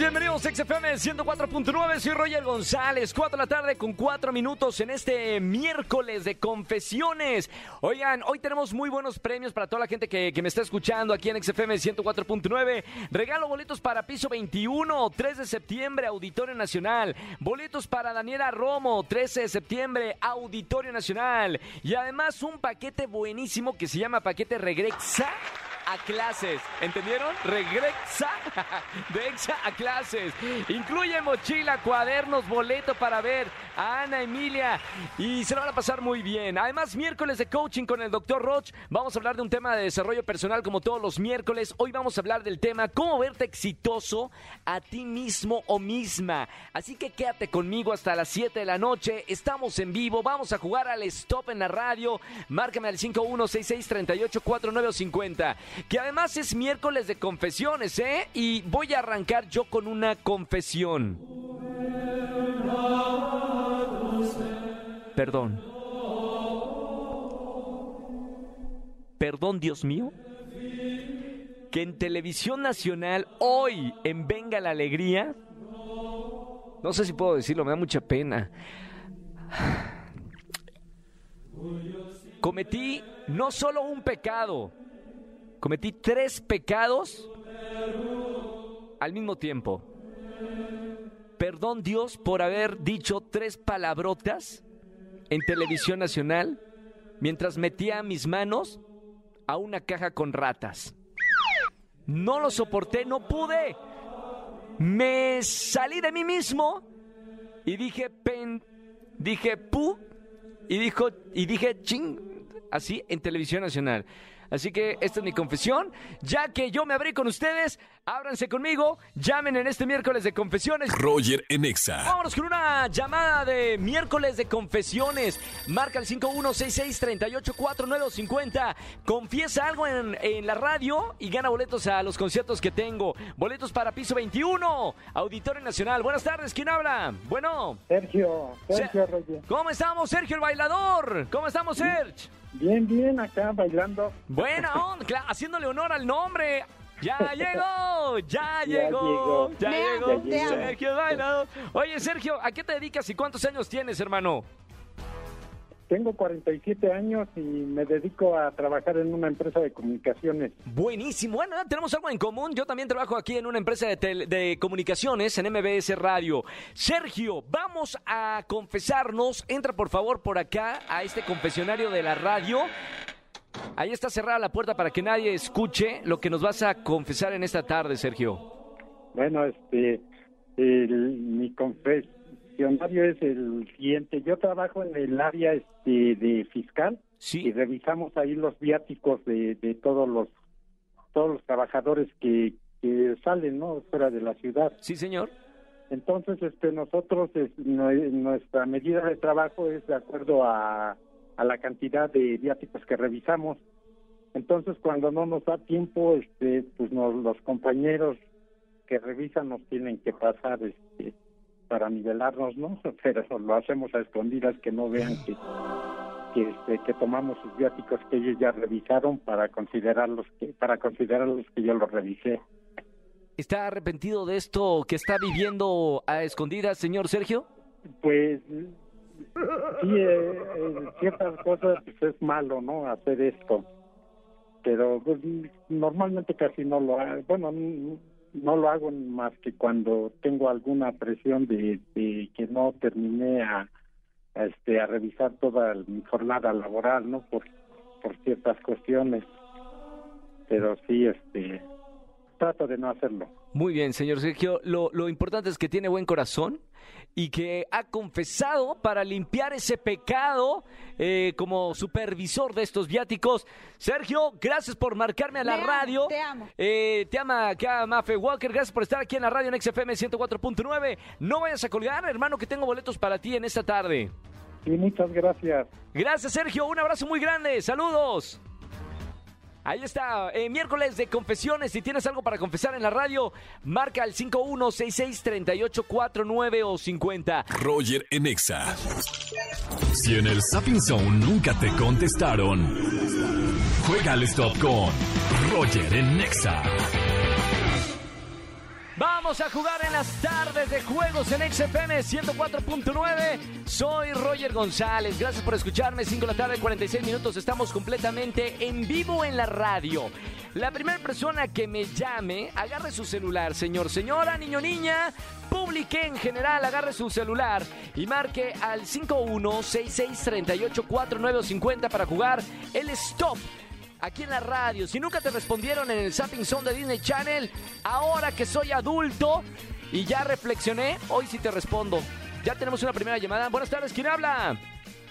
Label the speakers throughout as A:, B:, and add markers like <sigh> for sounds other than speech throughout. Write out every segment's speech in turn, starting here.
A: Bienvenidos a XFM 104.9, soy Roger González, 4 de la tarde con 4 minutos en este miércoles de confesiones. Oigan, hoy tenemos muy buenos premios para toda la gente que, que me está escuchando aquí en XFM 104.9. Regalo boletos para Piso 21, 3 de septiembre, Auditorio Nacional. Boletos para Daniela Romo, 13 de septiembre, Auditorio Nacional. Y además un paquete buenísimo que se llama paquete Regrexa a clases. ¿Entendieron? Regresa <laughs> de Exa a clases. Incluye mochila, cuadernos, boleto para ver a Ana Emilia y se lo van a pasar muy bien. Además, miércoles de coaching con el doctor Roch. Vamos a hablar de un tema de desarrollo personal como todos los miércoles. Hoy vamos a hablar del tema cómo verte exitoso a ti mismo o misma. Así que quédate conmigo hasta las 7 de la noche. Estamos en vivo. Vamos a jugar al stop en la radio. Márcame al 5166384950 que además es miércoles de confesiones, ¿eh? Y voy a arrancar yo con una confesión. Perdón. Perdón, Dios mío. Que en televisión nacional, hoy, en Venga la Alegría, no sé si puedo decirlo, me da mucha pena. Cometí no solo un pecado, cometí tres pecados al mismo tiempo. Perdón Dios por haber dicho tres palabrotas en televisión nacional mientras metía mis manos a una caja con ratas. No lo soporté, no pude. Me salí de mí mismo y dije pen, dije pu y dijo y dije ching así en televisión nacional. Así que esta es mi confesión. Ya que yo me abrí con ustedes, ábranse conmigo, llamen en este miércoles de confesiones.
B: Roger en Exa.
A: Vámonos con una llamada de miércoles de confesiones. Marca el 5166384950. Confiesa algo en, en la radio y gana boletos a los conciertos que tengo. Boletos para piso 21, Auditorio Nacional. Buenas tardes, ¿quién habla? Bueno.
C: Sergio, Sergio Roger.
A: ¿Cómo estamos, Sergio el bailador? ¿Cómo estamos, Sergio?
C: Bien, bien, acá bailando.
A: Buena onda, haciéndole honor al nombre. Ya <laughs> llegó, ya
C: Ya
A: llegó,
C: llegó.
A: ya llegó. Sergio Bailado. Oye, Sergio, ¿a qué te dedicas y cuántos años tienes, hermano?
C: Tengo 47 años y me dedico a trabajar en una empresa de comunicaciones.
A: Buenísimo. Bueno, tenemos algo en común. Yo también trabajo aquí en una empresa de, tele- de comunicaciones en MBS Radio. Sergio, vamos a confesarnos. Entra por favor por acá a este confesionario de la radio. Ahí está cerrada la puerta para que nadie escuche lo que nos vas a confesar en esta tarde, Sergio.
C: Bueno, este, el- mi confesionario es el siguiente. Yo trabajo en el área este, de fiscal y
A: Sí.
C: revisamos ahí los viáticos de, de todos los todos los trabajadores que, que salen, ¿no? Fuera de la ciudad.
A: Sí, señor.
C: Entonces, este, nosotros, es- nue- nuestra medida de trabajo es de acuerdo a, a la cantidad de viáticos que revisamos. Entonces, cuando no nos da tiempo, este, pues nos, los compañeros que revisan nos tienen que pasar, este, para nivelarnos, ¿no? <laughs> Pero lo hacemos a escondidas que no vean que que, este, que tomamos sus viáticos que ellos ya revisaron para considerarlos que para considerarlos que yo los revisé.
A: ¿Está arrepentido de esto que está viviendo a escondidas, señor Sergio?
C: Pues sí, eh, eh, ciertas cosas pues, es malo, ¿no? Hacer esto, pero pues, normalmente casi no lo hago. Bueno, no lo hago más que cuando tengo alguna presión de, de que no terminé a, a, este a revisar toda mi jornada laboral, ¿no? Por por ciertas cuestiones, pero sí, este trato de no hacerlo.
A: Muy bien, señor Sergio. Lo, lo importante es que tiene buen corazón y que ha confesado para limpiar ese pecado eh, como supervisor de estos viáticos. Sergio, gracias por marcarme a la
D: Me amo,
A: radio.
D: te amo.
A: Eh, te ama acá Mafe Walker. Gracias por estar aquí en la radio en XFM 104.9. No vayas a colgar, hermano, que tengo boletos para ti en esta tarde.
C: Y muchas gracias.
A: Gracias, Sergio. Un abrazo muy grande. Saludos. Ahí está, eh, miércoles de confesiones. Si tienes algo para confesar en la radio, marca al 51663849 o 50.
B: Roger en Exa. Si en el Sapping Zone nunca te contestaron, juega al stop con Roger en Exa.
A: Vamos a jugar en las tardes de juegos en XFM 104.9. Soy Roger González. Gracias por escucharme. 5 de la tarde, 46 minutos. Estamos completamente en vivo en la radio. La primera persona que me llame, agarre su celular, señor, señora, niño, niña. Publique en general, agarre su celular y marque al 5166384950 para jugar el stop aquí en la radio. Si nunca te respondieron en el Zapping Zone de Disney Channel, ahora que soy adulto y ya reflexioné, hoy sí te respondo. Ya tenemos una primera llamada. Buenas tardes, ¿quién habla?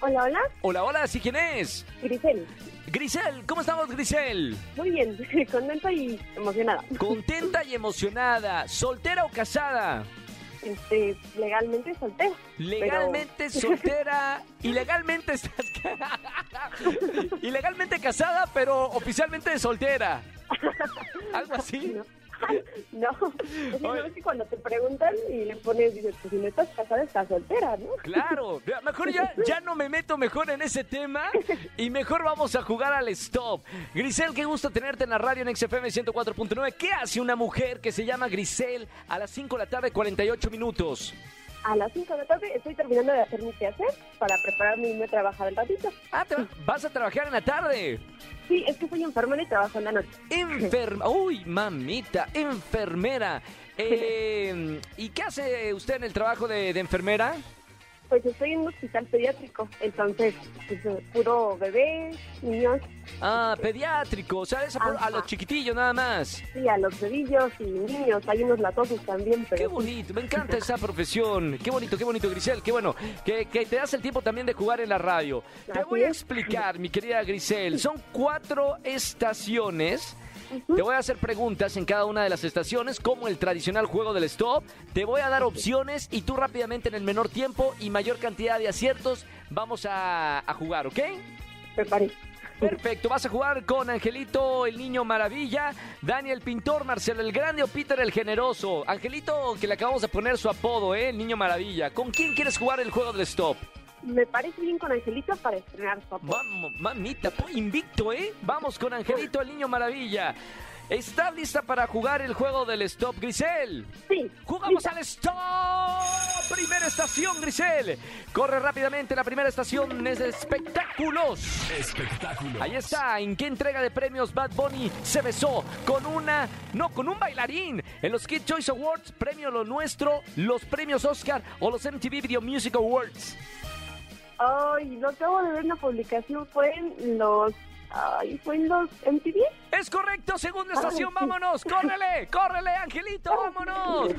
D: Hola, hola.
A: Hola, hola, ¿sí quién es?
D: Grisel.
A: Grisel, ¿cómo estamos, Grisel?
D: Muy bien, <laughs> contenta y emocionada.
A: Contenta y emocionada. ¿Soltera o casada?
D: Este, legalmente soltera.
A: Legalmente <laughs> soltera y legalmente estás <laughs> ilegalmente casada, pero oficialmente soltera. <laughs> Algo así.
D: No. No, es que cuando te preguntan y le pones, dices, pues si no estás casada, estás soltera, ¿no?
A: Claro, mejor ya, ya no me meto mejor en ese tema y mejor vamos a jugar al stop. Grisel, qué gusto tenerte en la radio en XFM 104.9. ¿Qué hace una mujer que se llama Grisel a las 5 de la tarde, 48 minutos?
D: A las 5 de la tarde estoy terminando de hacer mi quehacer para prepararme y irme a trabajar el ratito.
A: Ah, ¿te vas a trabajar en la tarde?
D: Sí, es que soy enfermera y trabajo en la noche.
A: Enferma. Uy, mamita, enfermera. <laughs> Eh, ¿Y qué hace usted en el trabajo de, de enfermera?
D: Pues estoy en un hospital pediátrico, entonces, pues, puro bebé, niños.
A: Ah, pediátrico, o sea, es a, a, los chiquitillos nada más.
D: Sí, a los bebillos y niños, hay unos latosos también. Pero...
A: Qué bonito, me encanta esa profesión. Qué bonito, qué bonito, Grisel, qué bueno. Que, que te das el tiempo también de jugar en la radio. Te voy a explicar, mi querida Grisel, son cuatro estaciones te voy a hacer preguntas en cada una de las estaciones, como el tradicional juego del stop. Te voy a dar opciones y tú rápidamente en el menor tiempo y mayor cantidad de aciertos vamos a, a jugar, ¿ok?
D: Parece.
A: Perfecto, vas a jugar con Angelito el Niño Maravilla, Daniel Pintor, Marcelo el Grande o Peter el Generoso. Angelito, que le acabamos de poner su apodo, ¿eh? El Niño Maravilla. ¿Con quién quieres jugar el juego del stop?
D: Me parece bien con Angelito para estrenar su apodo.
A: Vamos, mamita, invicto, ¿eh? Vamos con Angelito, el niño maravilla. ¿Estás lista para jugar el juego del stop, Grisel?
D: Sí.
A: ¡Jugamos lista. al stop! Primera estación, Grisel. Corre rápidamente, la primera estación es de espectáculos.
B: Espectáculos.
A: Ahí está. ¿En qué entrega de premios Bad Bunny se besó con una... No, con un bailarín. En los Kid Choice Awards, premio Lo Nuestro, los premios Oscar o los MTV Video Music Awards.
D: Ay, lo acabo de ver una publicación, fue en los... Ay, ¿fue en los MTV?
A: Es correcto, segunda estación, vámonos, córrele, córrele, Angelito, vámonos.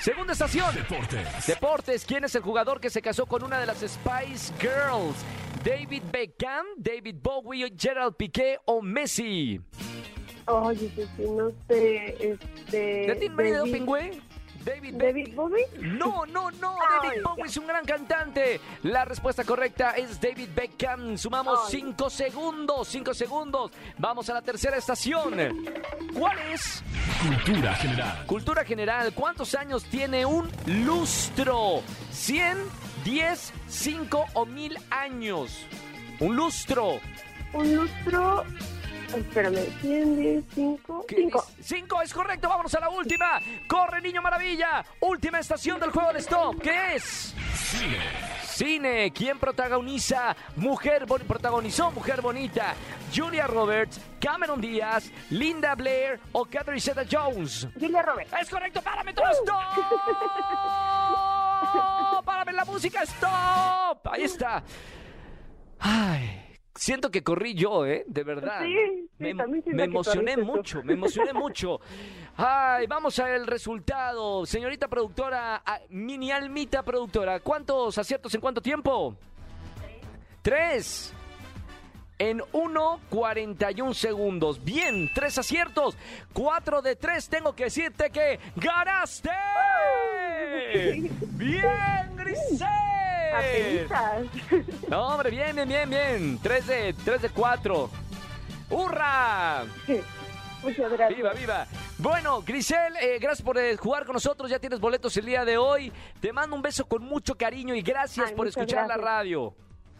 A: Segunda estación.
B: Deportes.
A: Deportes, ¿quién es el jugador que se casó con una de las Spice Girls? David Beckham, David Bowie, Gerald Piqué o Messi.
D: Oye, sí, sí, no sé, este...
A: ¿De ti pingüe? David,
D: David Bowie.
A: No, no, no. David
D: Ay,
A: Bowie es un gran cantante. La respuesta correcta es David Beckham. Sumamos
D: Ay.
A: cinco segundos. Cinco segundos. Vamos a la tercera estación. ¿Cuál es?
B: Cultura general.
A: Cultura general. ¿Cuántos años tiene un lustro? ¿100, 10, 5 o 1000 años? Un lustro.
D: Un lustro... Espérame, 100, 10, 5,
A: ¿Qué
D: 5.
A: dice? Cinco es correcto. Vámonos a la última. Corre, niño maravilla. Última estación del juego de stop. ¿Qué es?
B: Cine.
A: Cine, ¿quién protagoniza Mujer Bon- protagonizó Mujer Bonita? Julia Roberts, Cameron Díaz, Linda Blair o Catherine Zeta Jones.
D: Julia Roberts.
A: Es correcto, párame todo stop. <laughs> Párame la música, stop. Ahí está. Ay, siento que corrí yo, ¿eh? De verdad.
D: Sí, sí,
A: me, emocioné mucho, me emocioné <laughs> mucho. Ay, vamos al resultado. Señorita productora, mini almita productora, ¿cuántos aciertos en cuánto tiempo? Tres. En 1.41 segundos. Bien, tres aciertos. Cuatro de tres. Tengo que decirte que ganaste. Bien, Grisel.
D: Apenitas. <laughs>
A: No, hombre, bien, bien, bien, bien. 3 de, 3 de 4. ¡Hurra!
D: Muchas gracias.
A: ¡Viva, viva! Bueno, Grisel, eh, gracias por eh, jugar con nosotros. Ya tienes boletos el día de hoy. Te mando un beso con mucho cariño y gracias
D: Ay,
A: por escuchar la
D: gracias.
A: radio.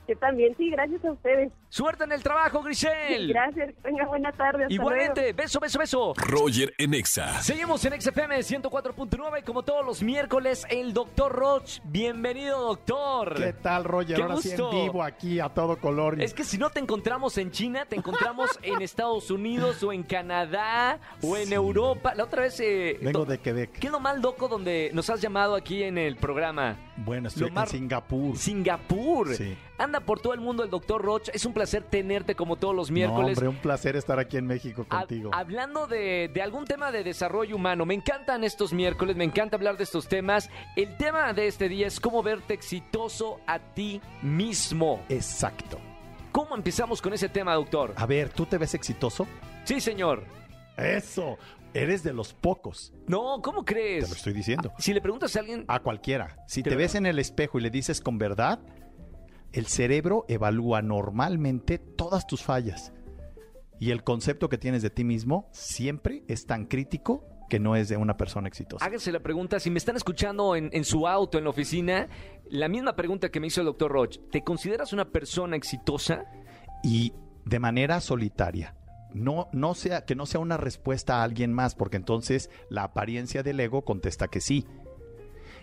D: Yo también, sí, gracias a ustedes.
A: Suerte en el trabajo, Grisel.
D: Gracias, tenga buena tarde. hasta luego.
A: Igualmente, beso, beso, beso.
B: Roger en Exa.
A: Seguimos en XFM 104.9 y como todos los miércoles, el doctor Roch. Bienvenido, doctor.
E: ¿Qué tal, Roger?
A: Qué
E: Ahora sí
A: gusto.
E: en vivo aquí a todo color.
A: Es que si no te encontramos en China, te encontramos <laughs> en Estados Unidos o en Canadá o en
E: Sí.
A: Europa. La otra vez... eh,
E: Vengo de Quebec.
A: ¿Qué es lo mal, Doco, donde nos has llamado aquí en el programa?
E: Bueno, estoy
A: Lo más-
E: en Singapur.
A: Singapur.
E: Sí.
A: Anda por todo el mundo el doctor Roch. Es un placer tenerte como todos los
E: No,
A: miércoles.
E: hombre, un placer estar aquí en México
A: Ha-
E: contigo.
A: hablando de, de algún tema de desarrollo humano, me encantan estos miércoles, me encanta hablar de estos temas. El tema de este día es cómo verte exitoso a ti mismo.
E: Exacto.
A: ¿Cómo empezamos con ese tema, doctor?
E: A ver, ¿tú te ves exitoso?
A: Sí, señor.
E: Eso. Eres de los pocos.
A: No, ¿cómo
E: Te
A: crees?
E: lo estoy diciendo.
A: Si le preguntas a alguien,
E: A cualquiera. Si te ves en el espejo y le dices con verdad, el cerebro evalúa normalmente todas tus fallas. Y el concepto que tienes de ti mismo siempre es tan crítico que no es de una persona exitosa.
A: hágase la pregunta, si me están escuchando en, en su auto, en la oficina, la misma pregunta que me hizo el doctor Roch, ¿te consideras una persona exitosa?
E: y de manera solitaria. No, no sea, que no sea una respuesta a alguien más, porque entonces la apariencia del ego contesta que sí.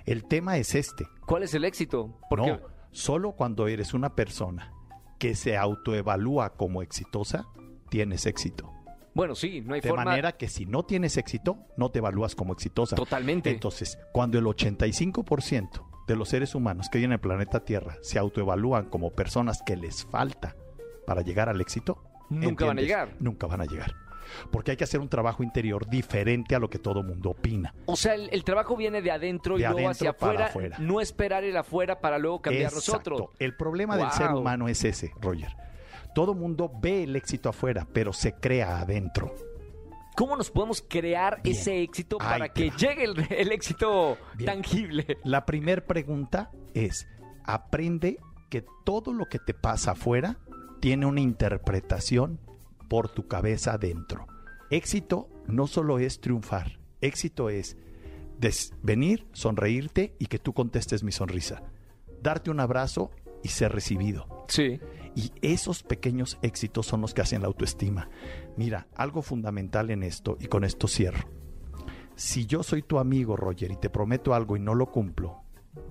E: El tema es este.
A: ¿Cuál es el éxito? Porque
E: No, solo cuando eres una persona que se autoevalúa como exitosa, tienes éxito.
A: Bueno, sí, no hay
E: De
A: forma.
E: manera que si no tienes éxito, no te evalúas como exitosa.
A: Totalmente.
E: Entonces, cuando el 85% de los seres humanos que hay en el planeta Tierra se autoevalúan como personas que les falta para llegar al éxito,
A: Nunca van a llegar.
E: Nunca van a llegar. Porque hay que hacer un trabajo interior diferente a lo que todo mundo opina.
A: O sea, el, el trabajo viene de adentro y luego hacia afuera,
E: afuera.
A: no esperar el afuera para luego cambiar
E: Exacto.
A: nosotros.
E: El problema del ser humano es ese, Roger. Todo mundo ve el éxito afuera, pero se crea adentro.
A: ¿Cómo nos podemos crear
E: Bien.
A: ese éxito
E: Ahí
A: para que
E: va.
A: llegue el, el éxito
E: Bien.
A: tangible?
E: La primera pregunta es, aprende que todo lo que te pasa afuera tiene una interpretación por tu cabeza adentro. Éxito no solo es triunfar, éxito es venir, sonreírte y que tú contestes mi sonrisa. Darte un abrazo y ser recibido.
A: Sí.
E: Y esos pequeños éxitos son los que hacen la autoestima. Mira, algo fundamental en esto, y con esto cierro. Si yo soy tu amigo, Roger, y te prometo algo y no lo cumplo,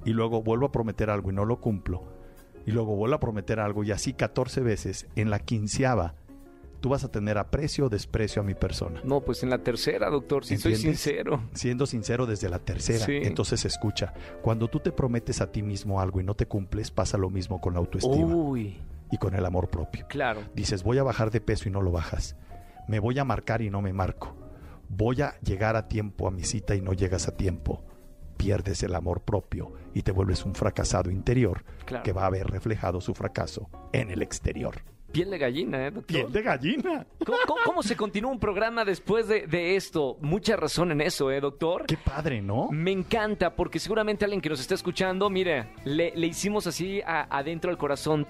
E: y luego vuelvo a prometer algo y no lo cumplo, y luego vuelvo a prometer algo y así 14 veces, en la quinceava, tú vas a tener aprecio o desprecio a mi persona.
A: No, pues en la tercera, doctor, si soy sincero.
E: Siendo sincero desde la tercera,
A: Sí.
E: entonces escucha, cuando tú te prometes a ti mismo algo y no te cumples, pasa lo mismo con la autoestima
A: Uy,
E: y con el amor propio.
A: claro.
E: Dices, voy a bajar de peso y no lo bajas. Me voy a marcar y no me marco. Voy a llegar a tiempo a mi cita y no llegas a tiempo. Pierdes el amor propio y te vuelves un fracasado interior
A: Claro.
E: que va a ver reflejado su fracaso en el exterior.
A: Piel de gallina, ¿eh, doctor?
E: Piel de gallina.
A: ¿Cómo, cómo- cómo se continúa un programa después de, de esto? Mucha razón en eso, ¿eh, doctor?
E: Qué padre, ¿no?
A: Me encanta porque seguramente alguien que nos está escuchando, mire, le, le hicimos así a- adentro al corazón,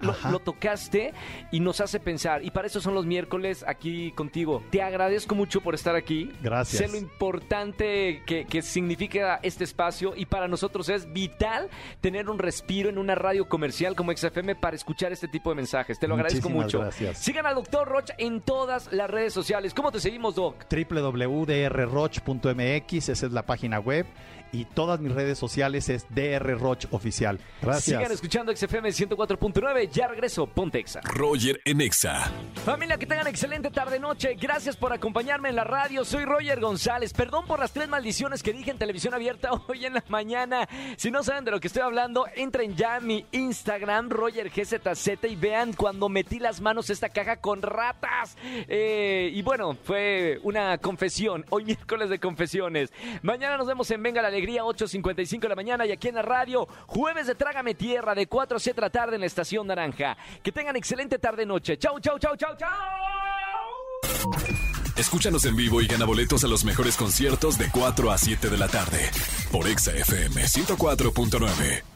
A: lo, lo tocaste y nos hace pensar. Y para eso son los miércoles aquí contigo. Te agradezco mucho por estar aquí.
E: Gracias.
A: Sé lo importante que, que significa este espacio y para nosotros es vital tener un respiro en una radio comercial como XFM para escuchar este tipo de mensajes. Te lo agradezco
E: Muchísimas
A: mucho.
E: gracias.
A: Sigan al doctor Rocha en todas las redes sociales. ¿Cómo te seguimos, Doc?
E: www.drroch.mx, esa es la página web. Y todas mis redes sociales es drroch oficial. Gracias.
A: Sigan escuchando XFM 104.9. Ya regreso. Pontexa.
B: Roger en Exa.
A: Familia, que tengan excelente tarde-noche. Gracias por acompañarme en la radio. Soy Roger González. Perdón por las tres maldiciones que dije en televisión abierta <laughs> hoy en la mañana. Si no saben de lo que estoy hablando, entren ya a mi Instagram, RogerGZZ, y vean cuando metí las manos esta caja con ratas. Eh, y bueno, fue una confesión. Hoy <laughs> miércoles de confesiones. Mañana nos vemos en Venga la Alegría, 8.55 de la mañana y aquí en la radio. Jueves de Trágame Tierra, de 4 a 7 de la tarde en la Estación Naranja. Que tengan excelente tarde-noche. Chau, chau, chau, chau, chau.
B: Escúchanos en vivo y gana boletos a los mejores conciertos de 4 a 7 de la tarde. Por Exa FM 104.9.